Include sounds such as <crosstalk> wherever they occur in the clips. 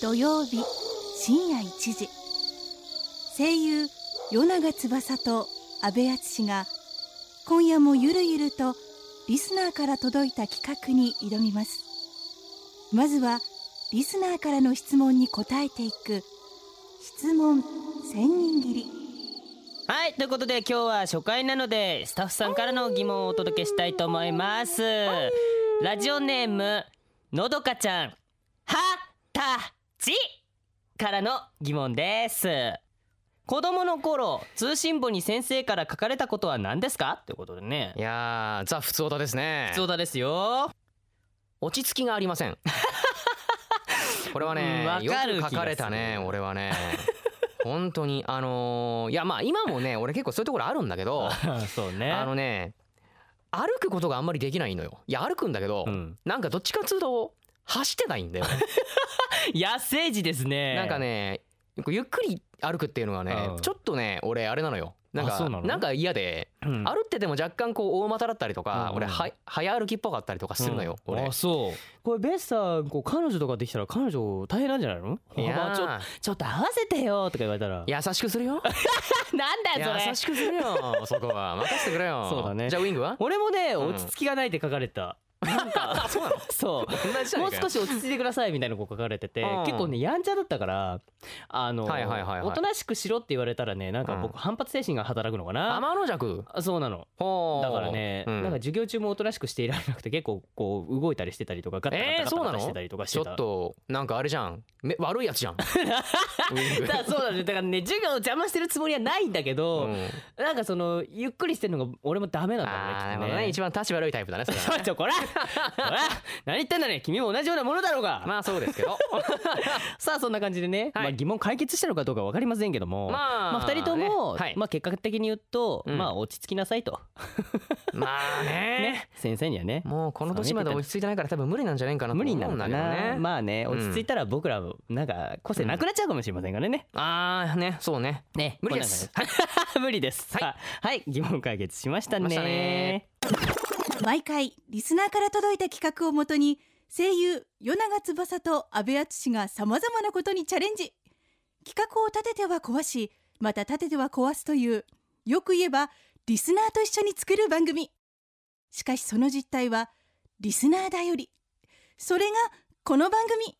土曜日深夜1時。声優与永翼と阿部淳が今夜もゆるゆるとリスナーから届いた企画に挑みます。まずはリスナーからの質問に答えていく質問千人切り。はいということで今日は初回なのでスタッフさんからの疑問をお届けしたいと思います。ラジオネームのどかちゃん。はたちからの疑問です。子供の頃通信簿に先生から書かれたことは何ですか？ということでね。いやーザ・普通歌ですね。普通だですよ。落ち着きがありません。<laughs> これはねうんわよく書かれたね俺はね。<laughs> 本当にあのーいやまあ今もね俺結構そういうところあるんだけど <laughs> そうね。あのね歩くことがあんまりできないのよ。いや歩くんだけど、うん。なんかどっちかっつうと走ってないんだよ。<laughs> 野生児ですね。なんかねゆっくり歩くっていうのがね、うん。ちょっとね俺あれなのよ。なんかなんか嫌で、うん。歩ってても若干こう大股だったりとか、うん。俺は早歩きっぽかったりとかするのよ、うん。俺。あそう。これベスさんこう彼女とかできたら彼女大変なんじゃないの？いやー。ちょちょっと合わせてよとか言われたら。優しくするよ。<laughs> なんだよそれ。優しくするよ。<laughs> そこは。任せてくれよ。そうだね。じゃあウィングは？俺もねうん。落ち着きがないって書かれた、なんか <laughs> そうなの？そう。同じじゃないうかよも少し落ち着いてくださいみたいなこう書かれててうん。結構ねやんちゃだったからあのはいはいはいはい。おとなしくしろって言われたらねなんかうん僕反発精神が働くのかな？天の弱あそうなの。ほう。だからね、うん。なんか授業中もおとなしくしていられなくて結構こう動いたりしてたりとかガッタガッタガッタえーそうなの？してたりとかしちょっとなんかあれじゃん。め悪いやつじゃん。ウィングだそうなんですだからね授業を邪魔してるつもりはないんだけど、うん。なんかそのゆっくりしてるのが俺もダメなんだろうねきっとなるほどね一番立ち悪いタイプだねそれはね。<laughs> ちょこらこら <laughs> 何言ってんだね。君も同じようなものだろうが、まあそうですけど。<laughs> さあそんな感じでね、はい。まあ、疑問解決したのかどうか分かりませんけども、まあまあ、2人とも、ね。はい。まあ、結果的に言うと、うん。まあ落ち着きなさいと、まあね。<laughs> ね。先生にはね。もうこの年まで落ち着いてないから多分無理なんじゃないかな無理なのかだけどね。な、まあね落ち着いたら僕らもなんか個性なくなっちゃうかもしれませんからね、ああね。そうね。ね。無理です。無理で。すはい。はい、はい、疑問解決しましたね毎回リスナーから届いた企画をもとに声優与永翼と阿部淳がさまざまなことにチャレンジ。企画を立てては壊しまた立てては壊すというよく言えばリスナーと一緒に作る番組。しかしその実態はリスナーだより。それがこの番組。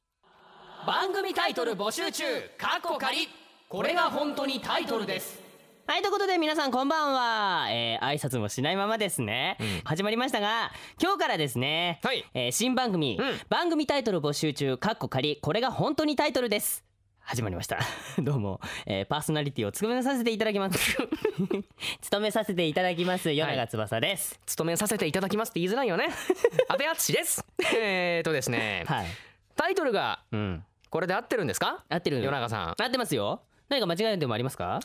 番組タイトル募集中。カッコ仮。これが本当にタイトルです。はいということで皆さんこんばんは、えー、挨拶もしないままですね、うん。始まりましたが今日からですね、はい。えー新番組、うん。番組タイトル募集中かっこ仮これが本当にタイトルです。始まりました。<laughs> どうも、えー、パーソナリティを務めさせていただきます。<laughs> 務めさせていただきます与永翼です。務めさせていただきますって言いづらいよね。<laughs> 阿部淳です。えーとですね。はい、タイトルがうん。これで合ってるんですか？合ってる。与永さん。合ってますよ何か間違いでもありますか？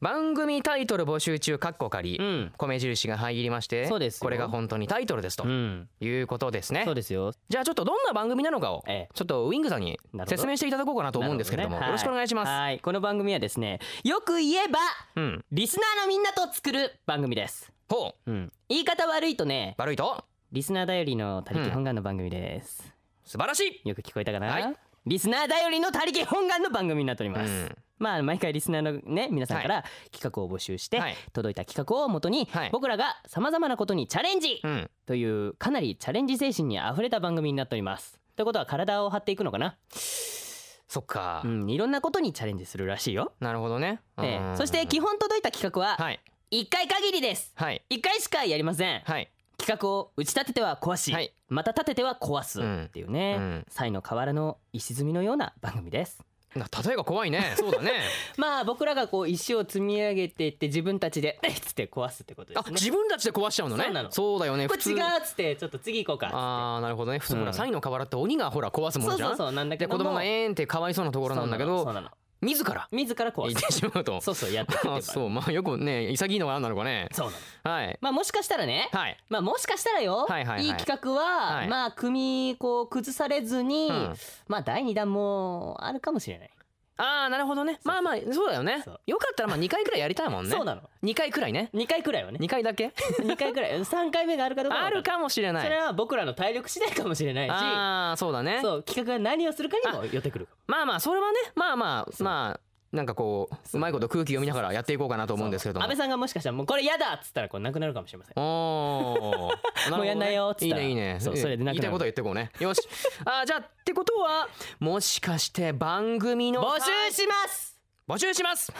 番組タイトル募集中カッコ仮。うん。米印が入りましてそうですよ。これが本当にタイトルですと。うん。いうことですね。そうですよ。じゃあちょっとどんな番組なのかをええ。ちょっとウィングさんに説明していただこうかなと思うんですけれどもなよろしくお願いします。はい。この番組はですねよく言えばうん。リスナーのみんなと作る番組です。ほう。うん。言い方悪いとね悪いと？リスナー頼りの他力本願の番組です、素晴らしい。よく聞こえたかな、はい。リスナー頼りの他力本願の番組になっております、うんまあ毎回リスナーのね皆さんから企画を募集して、はい。届いた企画をもとに、はい。僕らがさまざまなことにチャレンジうん。というかなりチャレンジ精神にあふれた番組になっております。ということは体を張っていくのかな、そっか。うん、いろんなことにチャレンジするらしいよ、なるほどね。ええ。うん。そして基本届いた企画ははい。1回限りです。はい。1回しかやりません。はい。企画を打ち立てては壊し、はい。また立てては壊すっていうね、うん。才の河原の石積みのような番組です。な例えが怖いね。<laughs> そうだね。まあ僕らがこう石を積み上げていって自分たちで「えっ!」つって壊すってことであすね。自分たちで壊しちゃうのね。そうなの。そうだよね。これ違うっつってちょっと次行こうかっつって。あーなるほどね。普通ほうん。らサイの河原って鬼がほら壊すもそうのじゃん。そうそうなんだけでども。子供がえーんってかわいそうなところなんだけどそうなの自ら？自ら壊言っすてしまうと。<laughs> そうそうやってってあそう。まあよくね潔いのが何なのかね。そうなの。はい。まあもしかしたらね。はい。まあもしかしたらよ、はいはいはい。い企画は、はい。まあ組こう崩されずに、うん。まあ第2弾もあるかもしれないああなるほどね。まあまあそうだよね。そう。よかったらまあ2回くらいやりたいもんね。そうなの。2回くらいね。2回くらいはね。2回だけ？<laughs> 2回くらい。3回目があるかどうかはあるかもしれない。それは僕らの体力次第かもしれないし。ああそうだね。そう企画が何をするかにもよってくる。まあまあそれはね。まあまあまあなんかこううまいこと空気読みながらやっていこうかなと思うんですけども。安倍さんがもしかしたらもうこれ嫌だっつったらこうなくなるかもしれません。おー。もうやんないよっつったら。いいね。いいねそうそれでなくなる言いたいことは言ってこうね。よし。あーじゃあってことはもしかして番組の募集します！募集します。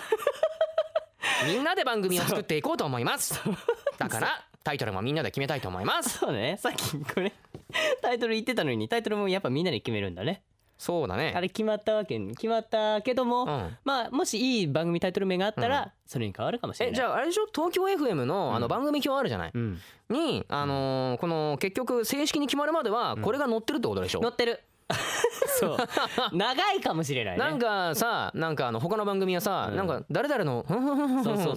みんなで番組を作っていこうと思います。だからタイトルもみんなで決めたいと思います。そうね。さっきこれタイトル言ってたのにタイトルもやっぱみんなで決めるんだねそうだね。あれ決まったわけ決まったけども、うん。まあもしいい番組タイトル名があったら、それに変わるかもしれない。えじゃああれでしょ？東京 FM のあの番組表あるじゃない、うん。にあのーこの結局正式に決まるまではこれが載ってるってことでしょ、載ってる <laughs> そう。長いかもしれないね。なんかさなんかあの他の番組はさ、うん。なんか誰々の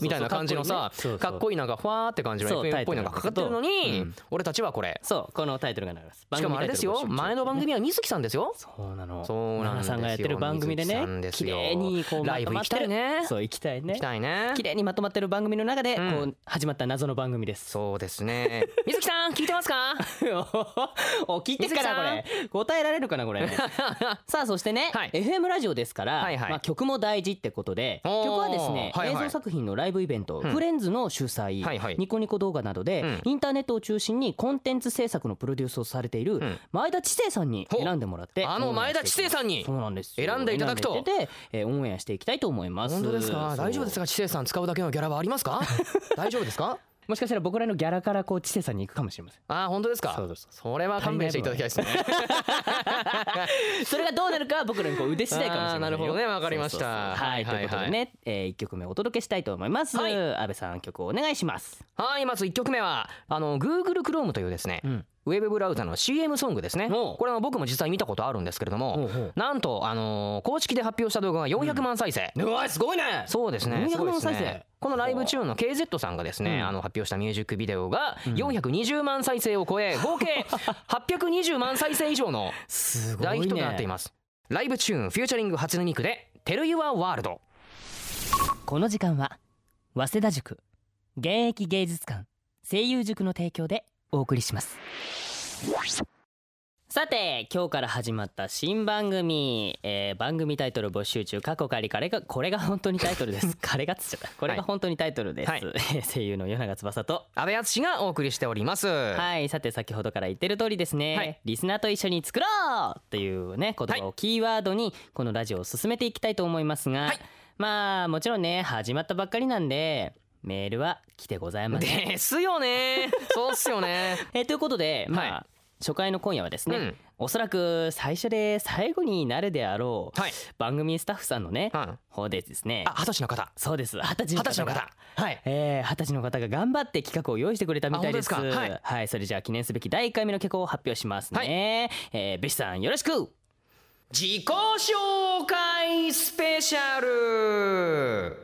みたいな感じのさかっこいいなんかファーって感じの FM っぽいのが。かかってるのに、うん。俺たちはこれ。そうこのタイトルがなります。しかもあれですよ。前の番組は水木さんですよ。そうなの。そうなんですよ。奈々さんがやってる番組でね綺麗にこうまライブ行きたいね。そう行きたいね。行きたいね。綺麗にまとまってる番組の中でこう始まった謎の番組です。そうですね。<laughs> 水木さん聞いてますか？<laughs> お聞いてっからこれ。答えられるかな？これ。<laughs> さあそしてね、はい。FM ラジオですから、はいはい。まあ、曲も大事ってことでおー。曲はですね、はいはい。映像作品のライブイベント、うん。フレンズの主催、はいはい。ニコニコ動画などで、うん。インターネットを中心にコンテンツ制作のプロデュースをされているん。前田知世さんにほ選んでもらって。あの前田知世さんにそうなんですよ。選んでいただくと。選んでいただいてえーオンエアしていきたいと思います。本当ですか？大丈夫ですか？知世さん使うだけのギャラはありますか？<laughs> 大丈夫ですか？もしかしたら僕らのギャラからこう知世さんに行くかもしれません。あー本当ですか？そうですそれは勘弁していただきたいですね。<laughs> それがどうなるかは僕らのこう腕次第かもしれないなるほどねわかりましたはい、ということでね、えー、一曲目お届けしたいと思います、はい。安倍さん曲をお願いします。はいまず1曲目はあの Google Chrome というですね、うんウェブブラウザの CM ソングですね。これは僕も実際見たことあるんですけれどもなんとあのー公式で発表した動画が400万再生、うわすごいね。そうですね。す400ごいです万再生ね。このライブチューンの KZ さんがですね、うん。あの発表したミュージックビデオが420万再生を超え <laughs> 合計820万再生以上のす大ヒットとなっています。 livetune featuring 初音ミクで「Tell Your World この時間は早稲田塾現役芸術館声優塾の提供でお送りします。さて今日から始まった新番組、えー番組タイトル募集中。過去仮これがこれが本当にタイトルです。<laughs> これがつっちゃった。これが本当にタイトルです、はい。<laughs> 声優の与永翼と」阿部淳がお送りしております。はい。さて先ほどから言ってる通りですね、はい。リスナーと一緒に作ろうというね言葉をキーワードにこのラジオを進めていきたいと思いますが、はい。まあもちろんね始まったばっかりなんでメールは来てございません。ですよね。そうっすよね。<laughs> えーということでまあ、はい。初回の今夜はですね、うん。おそらく最初で最後になるであろう、はい。番組スタッフさんのね、うん方でですね。あ二十歳の方。そうです。二十歳の方はい。えー二十歳の方が頑張って企画を用意してくれたみたいです。あ本当ですか？はい。それじゃあ記念すべき第1回目の曲を発表しますね、えー、ベシさんよろしく。自己紹介スペシャル。はい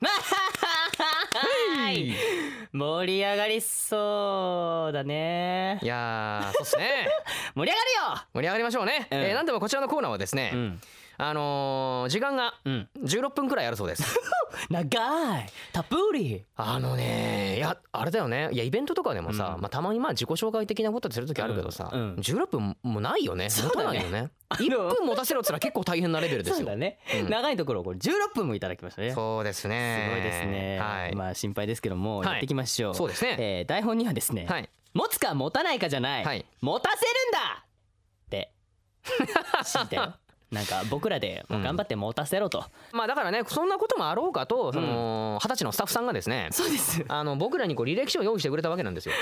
<laughs> 盛り上がりそうだね。いやーそうっすね。<laughs> 盛り上が盛り上がりましょうね、うん。えーなんでもこちらのコーナーはですね、るようんあのー時間がうん。16分くらいあるそうです。<laughs> 長い。たっぷり。あのねいやあれだよね。いやイベントとかでもさ、うん。まあ、たまにまあ自己紹介的なことする時あるけどさ、うんうん。16分もないよね。持たそうだね。ないよね。<laughs> あの1分持たせろっつったら結構大変なレベルですよ。そうだね、うん。長いところこれ16分もいただきましたね。そうですね。すごいですね、はい、まあ心配ですけども、はい。やっていきましょう。そうですね。えー台本にはですね、はい。持つか持たないかじゃない、はい。持たせるんだって。知ったよなんか僕らで頑張って持たせろと、まあだからねそんなこともあろうかとその二十歳のスタッフさんがですねそうです。あの僕らにこう履歴書を用意してくれたわけなんですよ。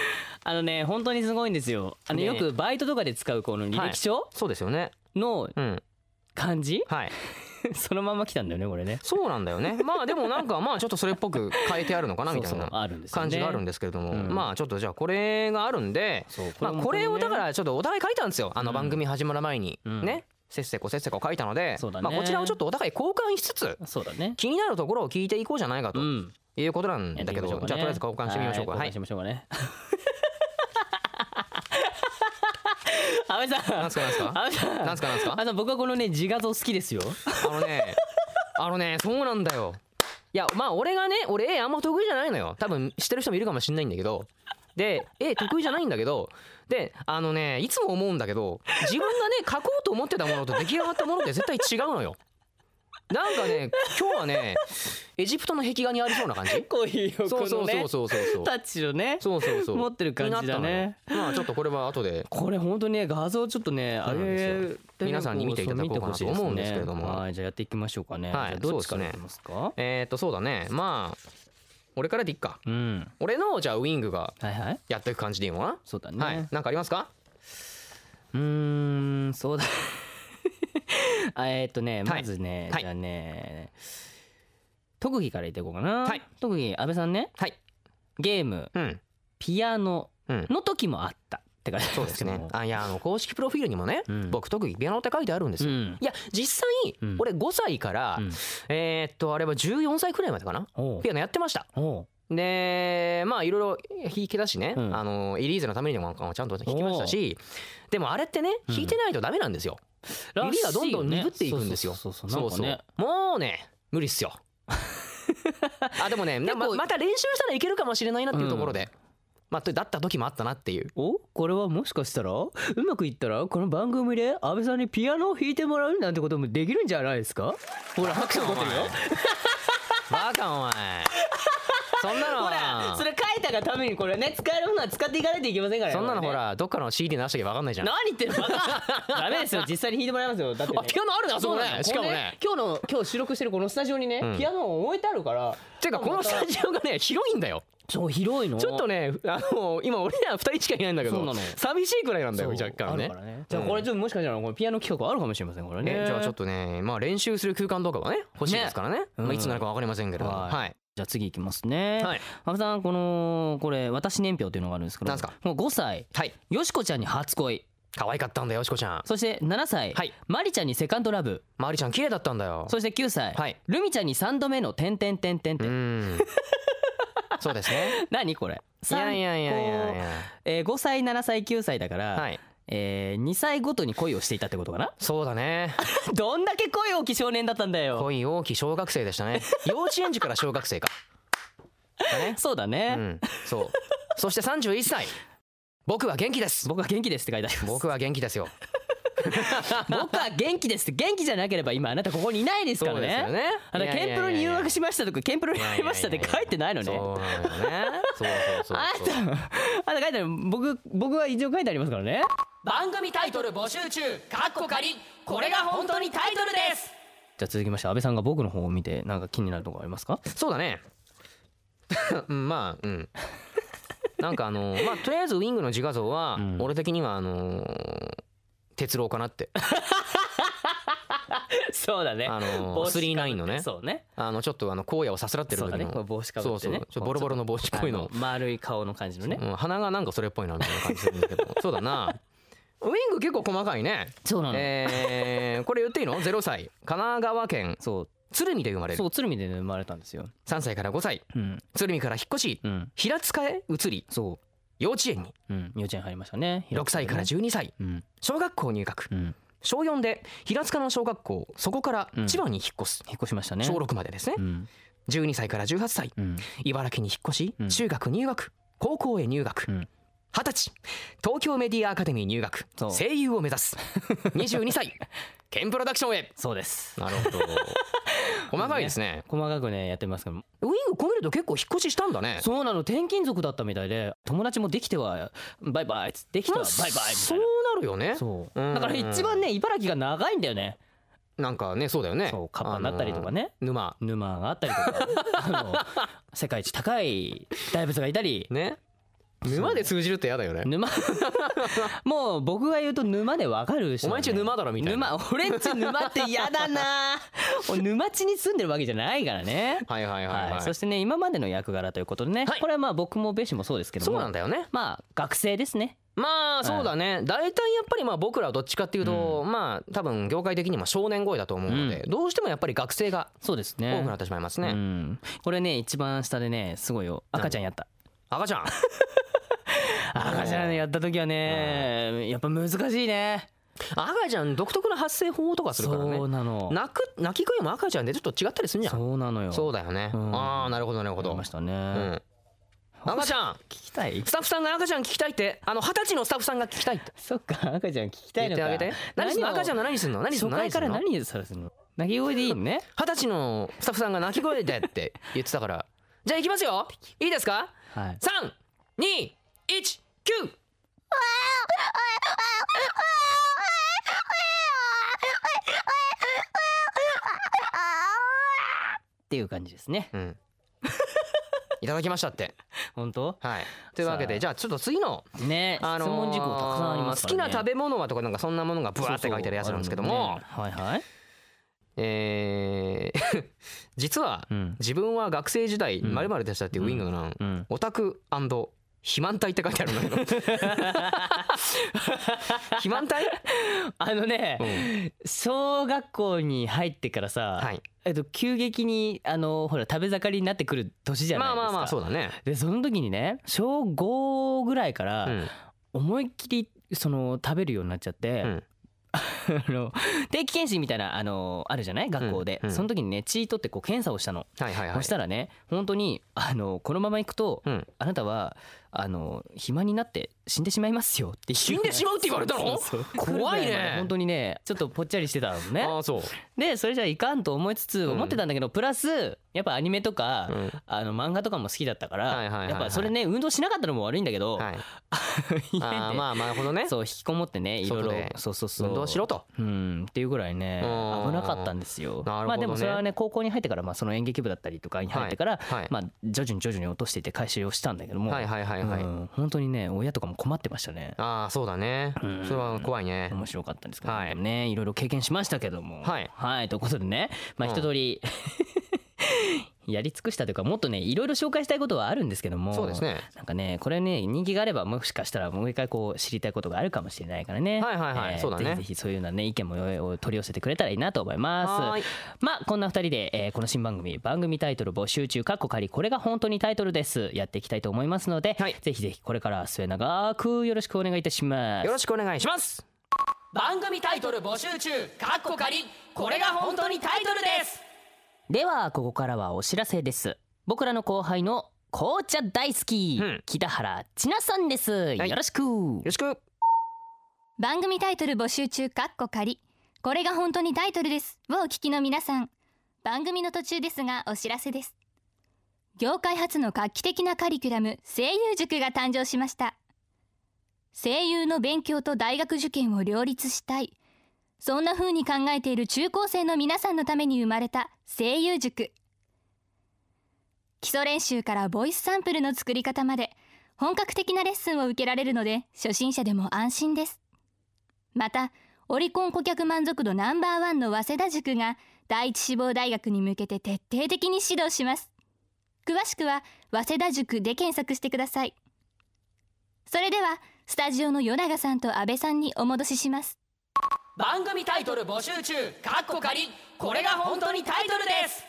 あのね本当にすごいんですよ。あのね。よくバイトとかで使うこの履歴書そうですよね。のうん。漢字、はい。<laughs> そのまま来たんだよねこれね。そうなんだよね。まあでもなんかまあちょっとそれっぽく変えてあるのかなみたいな感じがあるんですけれども、うん。まあちょっとじゃあこれがあるんでそうまあこれをだからちょっとお互い書いたんですよ。あのうん。番組始まる前に、うん。ねせっせこせっせこ書いたので、ね。まあこちらをちょっとお互い交換しつつそうだね。気になるところを聞いていこうじゃないかとうんいうことなんだけど、ね。じゃあとりあえず交換してみましょうか。はい。しましょうかね。安倍さん。なんすかなんすか？安倍さん。なんすかなんすか？あの僕はこのね自画像好きですよ。あのねあのねそうなんだよ。いやまあ俺がね俺絵あんま得意じゃないのよ。多分知ってる人もいるかもしんないんだけど。で絵得意じゃないんだけどであのねいつも思うんだけど自分がね <laughs> 描こうと思ってたものと出来上がったものって絶対違うのよ。なんかね今日はねエジプトの壁画にありそうな感じ？<laughs> こういう横そうそのねうそうそうそうそう。タッチのねそうそうそう。持ってる感じだね。になったのよ。まあちょっとこれは後で。これ本当にね画像ちょっとねあそうなんですれで皆さんに見ていただこうかなと思うんですけれども。見てほしいですね。はいじゃあやっていきましょうかね。はいじゃあどっちからそうですね。いきますか？えー、っとそうだね。まあ俺からでいっか。うん。俺のじゃあウィングがはいはい。やっていく感じでいいのかそうだな、はい。ねなんかありますか？うーんそうだ。<laughs> あえーっとねはい。まずねはい。じゃあね特技から言っていこうかな。はい。特技安倍さんね。はい。ゲーム。うん。ピアノうん。の時もあったって感じそうですね。あいやあの公式プロフィールにもね、うん。僕特技ピアノって書いてあるんですよ、うん。いや実際、うん。俺5歳から、うん。えーっとあれは14歳くらいまでかな？ピアノやってました。でまあいろいろ弾きだしね、うん。あのエリーゼのためにもちゃんと弾きましたしでもあれってね弾いてないとダメなんですよ、指がどんどん鈍っていくんですよ。そうそうもうね無理っすよ。<laughs> あでもねなままた練習したらいけるかもしれないなっていうところで、まあだった時もあったなっていう。お？これはもしかしたら？うまくいったら？この番組で安倍さんにピアノを弾いてもらうなんてこともできるんじゃないですか？ほら拍手起こってるよ。バカお前。そんなの。<laughs> ほらそれ書いたがためにこれね使えるものは使っていかないといけませんからねそんなのほらどっかの CD 出しときゃ分かんないじゃん。何言ってんの？バ <laughs> カダメですよ。実際に弾いてもらいますよ。だって、ね、あピアノあるねあそこね。しかもね。今日の今日収録してるこのスタジオにね、うん。ピアノを置いてあるからていうかこのスタジオがね広いんだよ。そう広いの？ちょっとねあの今俺ら2人しかいないんだけど寂しいくらいなんだよ若干ね。ね。じゃあこれちょっともしかしたらこれピアノ企画あるかもしれませんこれね。ねじゃあちょっとねまあ練習する空間とかはね欲しいですからね。うん。まあいつになるか分かりませんけれども。はい。はい。じゃあ次いきますね。はい。安倍さんこのこれ私年表っていうのがあるんですけど、なんすか？もう5歳。はい。よしこちゃんに初恋、可愛かったんだよしこちゃん。そして7歳、はい。まりちゃんにセカンドラブ、まりちゃん綺麗だったんだよ。そして9歳、はい。ルミちゃんに3度目の点点点点う点。ん。そうですね。<laughs> 何これ？いやいやいやいやいや。えー、5歳7歳9歳だから、はい。えー、2歳ごとに恋をしていたってことかな？そうだね。<laughs> どんだけ恋大きい少年だったんだよ。恋大きい小学生でしたね。<laughs> 幼稚園児から小学生か。だね。うそうだね、ん。そう。そして31歳僕は元気です。僕は元気ですって書いてあります。僕は元気ですよ。<laughs> 僕は元気ですって元気じゃなければ今あなたここにいないですからね。そうですよね。あのケンプロに入学しましたとかケンプロに入りましたって書いてないのね。そうなのそうそうあそうそう。なたあなた書いてある僕僕は一応書いてありますからね。番組タイトル募集中かっこ仮。これが本当にタイトルです。じゃあ続きまして安倍さんが僕の方を見てなんか気になるところありますか？そうだね。<laughs> うんまあうんなんかあの <laughs> まあとりあえずウィングの自画像は、うん。俺的にはあのー鉄郎かなって。<laughs> そうだね。あの帽子かぶって。39のね。そうね。あのちょっとあの荒野をさすらってる時の。そう帽子かぶってね。ボロボロの帽子っぽいの。丸い顔の感じのね。う。ん、鼻がなんかそれっぽいなみたいな感じするんだけど。<laughs> そうだな。ウィング結構細かいね。そうなの。えー、これ言っていいの ?0 歳。神奈川県。そう鶴見で生まれる。そう鶴見で生まれたんですよ。3歳から5歳。うん。鶴見から引っ越し。うん。平塚へ移り。そ幼稚園に。ううん。幼稚園入りましたね。6歳から12歳。うん。小学校入学。うん。小4で平塚の小学校そこからうん。千葉に引っ越す。引っ越しましたね。小6までですね。うん。12歳から18歳。うん。茨城に引っ越し。うん。中学入学。高校へ入学。うん。二十歳。東京メディアアカデミー入学。声優を目指す。<laughs> 22歳ケンプロダクションへ。そうです。なるほど。<laughs> 細かいですね。細かくねやってますけど。ウィングこう見ると結構引っ越ししたんだね。そうなの。転勤族だったみたいで友達もできてはバイバイできてはまあバイバイみたそういななるよね。そう。うん。だから一番ね茨城が長いんだよね。なんかねそうだよね。そうカッパになったりとかね。あの沼。沼があったりとか。<laughs> あの世界一高い大仏がいたり。ね沼で通じるってやだよね。沼。<laughs> もう僕が言うと沼でわかる人お前んち沼だろみたいな。沼俺んち沼って嫌だな。<laughs> 俺沼地に住んでるわけじゃないからね。はいはいはいはい。そしてね今までの役柄ということでね、はい。これはまあ僕もべしもそうですけどそうもなんだよね。まあ学生ですね。まあそうだね。大体やっぱりまあ僕らはどっちかっていうとまあ多分業界的にも少年声だと思うのでどうしてもやっぱり学生がそうです多ねくなってしまいますうねん、これね一番下でねすごいよ。赤ちゃんやった赤ちゃん。<laughs> 赤ちゃんやった時はねやっぱ難しいね。赤ちゃん独特の発声法とかするからね。そうなの。泣く泣き声も赤ちゃんでちょっと違ったりするじゃん。そうなのよ。そうだよね。うん。ああなるほどなるほど。ましたね、うん。赤ちゃん。聞きたい？スタッフさんが赤ちゃん聞きたいって。あの二十歳のスタッフさんが聞きたいって。そっか赤ちゃん聞きたいのか。言ってあげて。何すんの？を？赤ちゃんの何すんの？何すんの？初回から何されてんの？泣き声でいいのね。二十歳のスタッフさんが泣き声でって言ってたから。じゃあ行きますよ。いいですか？はい。三二一九っていう感じですね。うん。いただきましたって。本当？はい。というわけでじゃあちょっと次のね、あのー質問事項たくさんありますね、好きな食べ物はとかなんかそんなものがブワーって書いてあるやつなんですけども。はいはい。えー <laughs> 実はうん。自分は学生時代うん。まるまるでしたっていうウィングの。うん。オタク肥満体って書いてあるのよ。<laughs> 肥満体？あのね、うん。小学校に入ってからさ、はい。えっと急激にあのほら食べ盛りになってくる年じゃないですか。まあまあまあそうだね。でその時にね小5ぐらいからうん。思いっきりその食べるようになっちゃって、うん定期検診みたいなあのあるじゃない？学校で、うんうん。その時にね血取ってこう検査をしたの、はいはいはい。そしたらね本当にあのこのまま行くと、うん。あなたはあの肥満になって死んでしまいますよって死んでしまうって言われたの？怖いね。本当にねちょっとぽっちゃりしてたのね。ああそう。でそれじゃいかんと思いつつうん。思ってたんだけど、プラスやっぱアニメとか、うん。あの漫画とかも好きだったから、やっぱそれね運動しなかったのも悪いんだけど、<laughs> ああまあなるほどね。そう引きこもってねいろいろ。そうそうそう。運動しろと。うんっていうぐらいねうん。危なかったんですよ。まあでもそれはね高校に入ってからまあその演劇部だったりとかに入ってから、はいはい。まあ徐々に徐々に落としていって回収をしたんだけども、はいはいはいはい。うん本当にね親とかも困ってましたね。ああそうだね。うん。それは怖いね。面白かったんですけど、はい。でもねいろいろ経験しましたけども。はい。ということでね。まあうん。一通り、やり尽くしたというかもっとねいろいろ紹介したいことはあるんですけどもそうですね。なんかねこれね人気があればもしかしたらもう一回こう知りたいことがあるかもしれないからね。はいはいはいそうだね。ぜひぜひそういうようなね意見もよ取り寄せてくれたらいいなと思います。はーい。まあこんな二人で、えーこの新番組番組タイトル募集中。かっこ仮これが本当にタイトルです。やっていきたいと思いますので、はい。ぜひぜひこれから末永くよろしくお願いいたします。よろしくお願いします。番組タイトル募集中。かっこ仮これが本当にタイトルですではここからはお知らせです。僕らの後輩の紅茶大好き、うん。北原千奈さんです、い。よろしく。よろしく。番組タイトル募集中かっこ仮。これが本当にタイトルです。をお聞きの皆さん。番組の途中ですがお知らせです。業界初の画期的なカリキュラム声優塾が誕生しました。声優の勉強と大学受験を両立したいそんな風に考えている中高生の皆さんのために生まれた声優塾。基礎練習からボイスサンプルの作り方まで本格的なレッスンを受けられるので初心者でも安心です。またオリコン顧客満足度ナンバーワンの早稲田塾が第一志望大学に向けて徹底的に指導します。詳しくは早稲田塾で検索してください。それではスタジオの与永さんと阿部さんにお戻しします。番組タイトル募集中。かっこ仮。これが本当にタイトルです。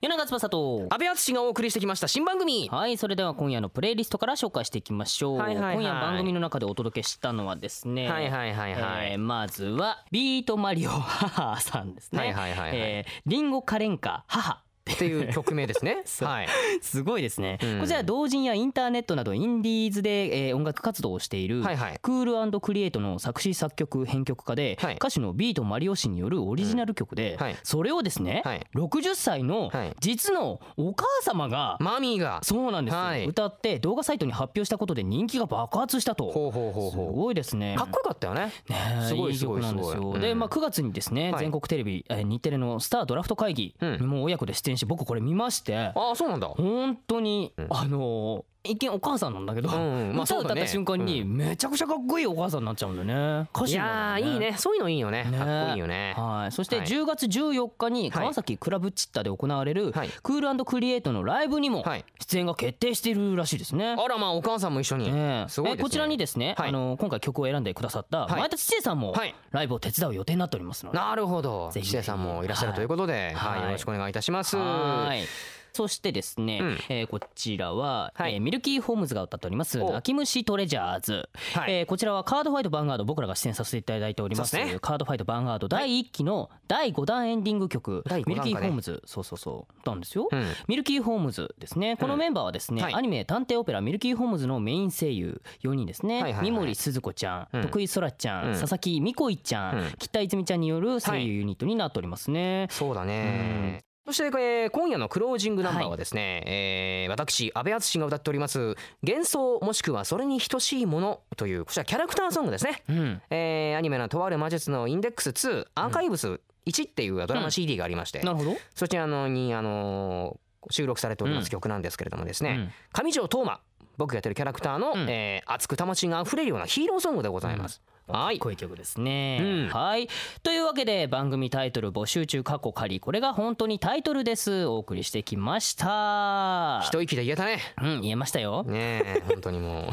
夜長翼と安部淳がお送りしてきました。新番組。はいそれでは今夜のプレイリストから紹介していきましょう、はいはいはい。今夜番組の中でお届けしたのはですね。はいはいはいはい。えーまずはビートマリオ母さんですね。はいはいはいはい。えーリンゴカレンカ母っていう曲名ですね。<laughs> はい。すごいですね、うん。こちら同人やインターネットなどインディーズで、えー音楽活動をしている、はいはい。クールクリエイトの作詞作曲編曲家で、はい。歌手のビートマリオ氏によるオリジナル曲で、うん。はい。それをですね、はい。60歳のはい。実のお母様が、マミーが。そうなんですよ、はい。歌って動画サイトに発表したことで人気が爆発したと。ほうほうほうすほごいですね。うかっこよかったよね。ねえすごい曲なんですよ。で、うん。まあ9月にですね、はい。全国テレビ、えー日テレのスタードラフト会議にも親子で出演して、僕これ見まして、ああそうなんだ。本当に、うん。あのー一見お母さんなんだけど、うんまあ歌を歌った瞬間にめちゃくちゃかっこいいお母さんになっちゃうんだよね。歌い手になるんだよやーいいね。そういうのいいよね。ね。かっこいいよね。はい、そしてはい10月14日に川崎クラブチッタで行われるはい。クールクリエイトのライブにもはい。出演が決定しているらしいですね。あらまあお母さんも一緒に。ねえ。すごいですね。えこちらにですね、はい。あの今回曲を選んでくださったはい。前田土江さんもはい。ライブを手伝う予定になっておりますので、なるほど。ぜひ岸田さんもいらっしゃるということで。はい。はい。よろしくお願いいたします。はいそしてですね、うん。えーこちらは、はい。えーミルキーホームズが歌っておりますお。泣き虫トレジャーズ、はい。えーこちらはカードファイトヴァンガード僕らが出演させていただいております。ね。カードファイトヴァンガード第1期の第5弾エンディング曲、第五ミルキーホームズ。そうそうそう。なんですよ、うん。ミルキーホームズですね。このメンバーはですね、はい。アニメ探偵オペラミルキーホームズのメイン声優4人ですね、はいはいはい。三森すず子ちゃん、うん。徳井そらちゃん、うん。佐々木美恋ちゃん、うん。北泉ちゃんによる声優ユニットになっておりますね、そうだねそして、えー今夜のクロージングナンバーはですね、えー私阿部淳が歌っております「幻想もしくはそれに等しいもの」というこちらキャラクターソングですね、うん。えーアニメのとある魔術のインデックス2アーカイブス1っていうドラマ CD がありまして、なるほど。そちらのにあのー収録されておりまうん。す曲なんですけれどもですね、うん。上条斗真僕がやってるキャラクターの、うん。えー熱く魂が溢れるようなヒーローソングでございます、はい。こういう曲ですね、うん。はい。というわけで番組タイトル募集中過去仮。これが本当にタイトルです。お送りしてきました。一息で言えたね。うん言えましたよ。ねえ本当にもう。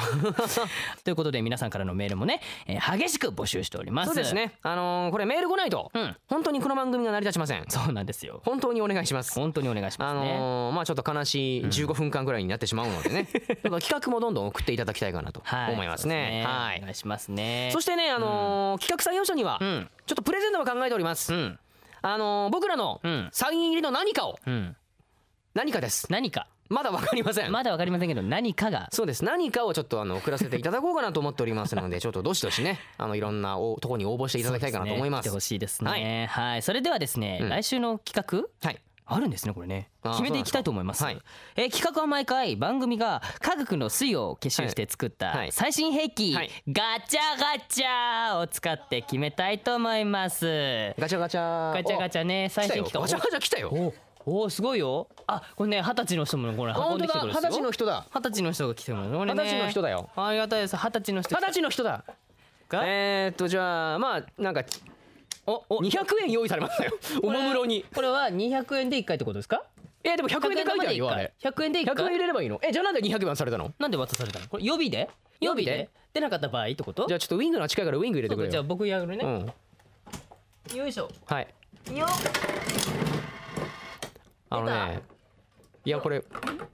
<laughs> ということで皆さんからのメールもね、えー激しく募集しております。そうですね。あのーこれメール来ないと、うん。本当にこの番組が成り立ちません。そうなんですよ。本当にお願いします。本当にお願いしまあすね、のーまあちょっと悲しい15分間ぐらいになってしまうのでね、ちょっと企画もどんどん送っていただきたいかなとはい。思いますね。はい。ですお願いしますね。そしてね、あのー企画採用者には、うん。ちょっとプレゼントも考えております。うん。あのー僕らのうん。サイン入りの何かを、うん。何かです。何か？まだわかりません。まだわかりませんけど何かが？そうです。何かをちょっとあの送らせていただこうかなと思っておりますので <laughs> ちょっとどしどしねあのいろんなおとこに応募していただきたいかなと思います。そうですね来てほしいですね。はい、それではですね、うん。来週の企画はいあるんですねこれね。決めていきたいと思います。そうなんですえー企画は毎回番組が科学の水を結集して作ったはい。はい最新兵器、はい。ガチャガチャを使って決めたいと思います。ガチャガチャ。ガチャガチャね最新企画ガチャガチャ来たよ。おおおすごいよ。あこれね二十歳の人もこれ運んできてくれ二十歳の人だ。二十歳の人が来てくれるこれね。二十歳の人だよ。ありがたいです。二十歳の人二十歳の人だ。が？えー、っとじゃあまあなんかおお200円用意されましたよ。<laughs> おもむろに。これは200円で1回ってことですか？えー、でも100円で書いてあるよあれ。100円で1 100円入回れればいいの。えじゃあなんで200円されたの？なんで渡されたの？これ予備で？予備で？出なかった場合ってこと？じゃあちょっとウィングの近いからウィング入れてくれよ。じゃあ僕やるね、うん。よいしょ。はい。よ。っあのねいやこれん？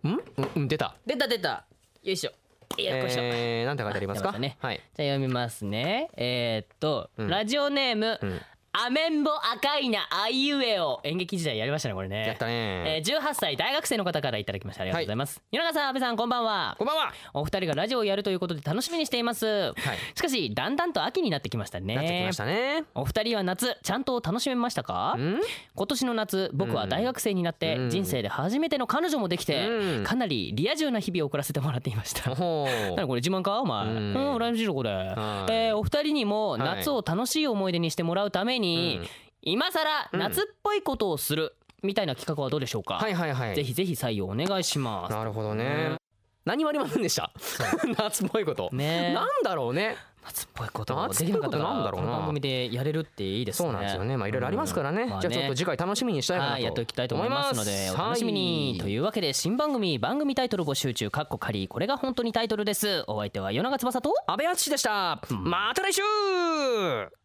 うん？うん出た。出た出た。よいしょ。いやこうしょえー、なんて書いてありますか？ね。はい。じゃあ読みますね。えー、っと、うん。ラジオネーム、うんアメンボ赤いなあいうえを演劇時代やりましたねこれね。やったね。えー、18歳大学生の方からいただきました。ありがとうございます、野中さん安倍さんこんばんは。こんばんは。お二人がラジオをやるということで楽しみにしています、しかしだんだんと秋になってきましたね。なってきましたね。お二人は夏ちゃんと楽しめましたか？ん。今年の夏僕は大学生になってうん。人生で初めての彼女もできてうん。かなりリア充な日々を送らせてもらっていました。ほう。何これ自慢か？お前。ううんん羨ましいとこで、はい。えーお二人にもはい。夏を楽しい思い出にしてもらうために、うん。今さら夏っぽいことをするみたいな企画はどうでしょうか、はいはいはい。ぜひぜひ採用お願いします。なるほどね。何もありませんでした？<laughs> 夏っぽいこと。ね。なんだろうね。夏っぽいこと夏っぽいことできなかったらなんだろうな。この番組でやれるっていいですね。そうなんですよね。まあいろいろありますからね、うんまあじゃあちょっと次回楽しみにしたいかなと。はい、やっておきたいと思いますのでお楽しみに、とういうわけで新番組番組タイトル募集中かっこ仮これが本当にタイトルです。お相手は与永翼と安倍敦でした、また来週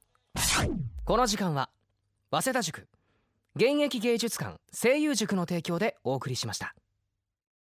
この時間は早稲田塾現役芸術館声優塾の提供でお送りしました。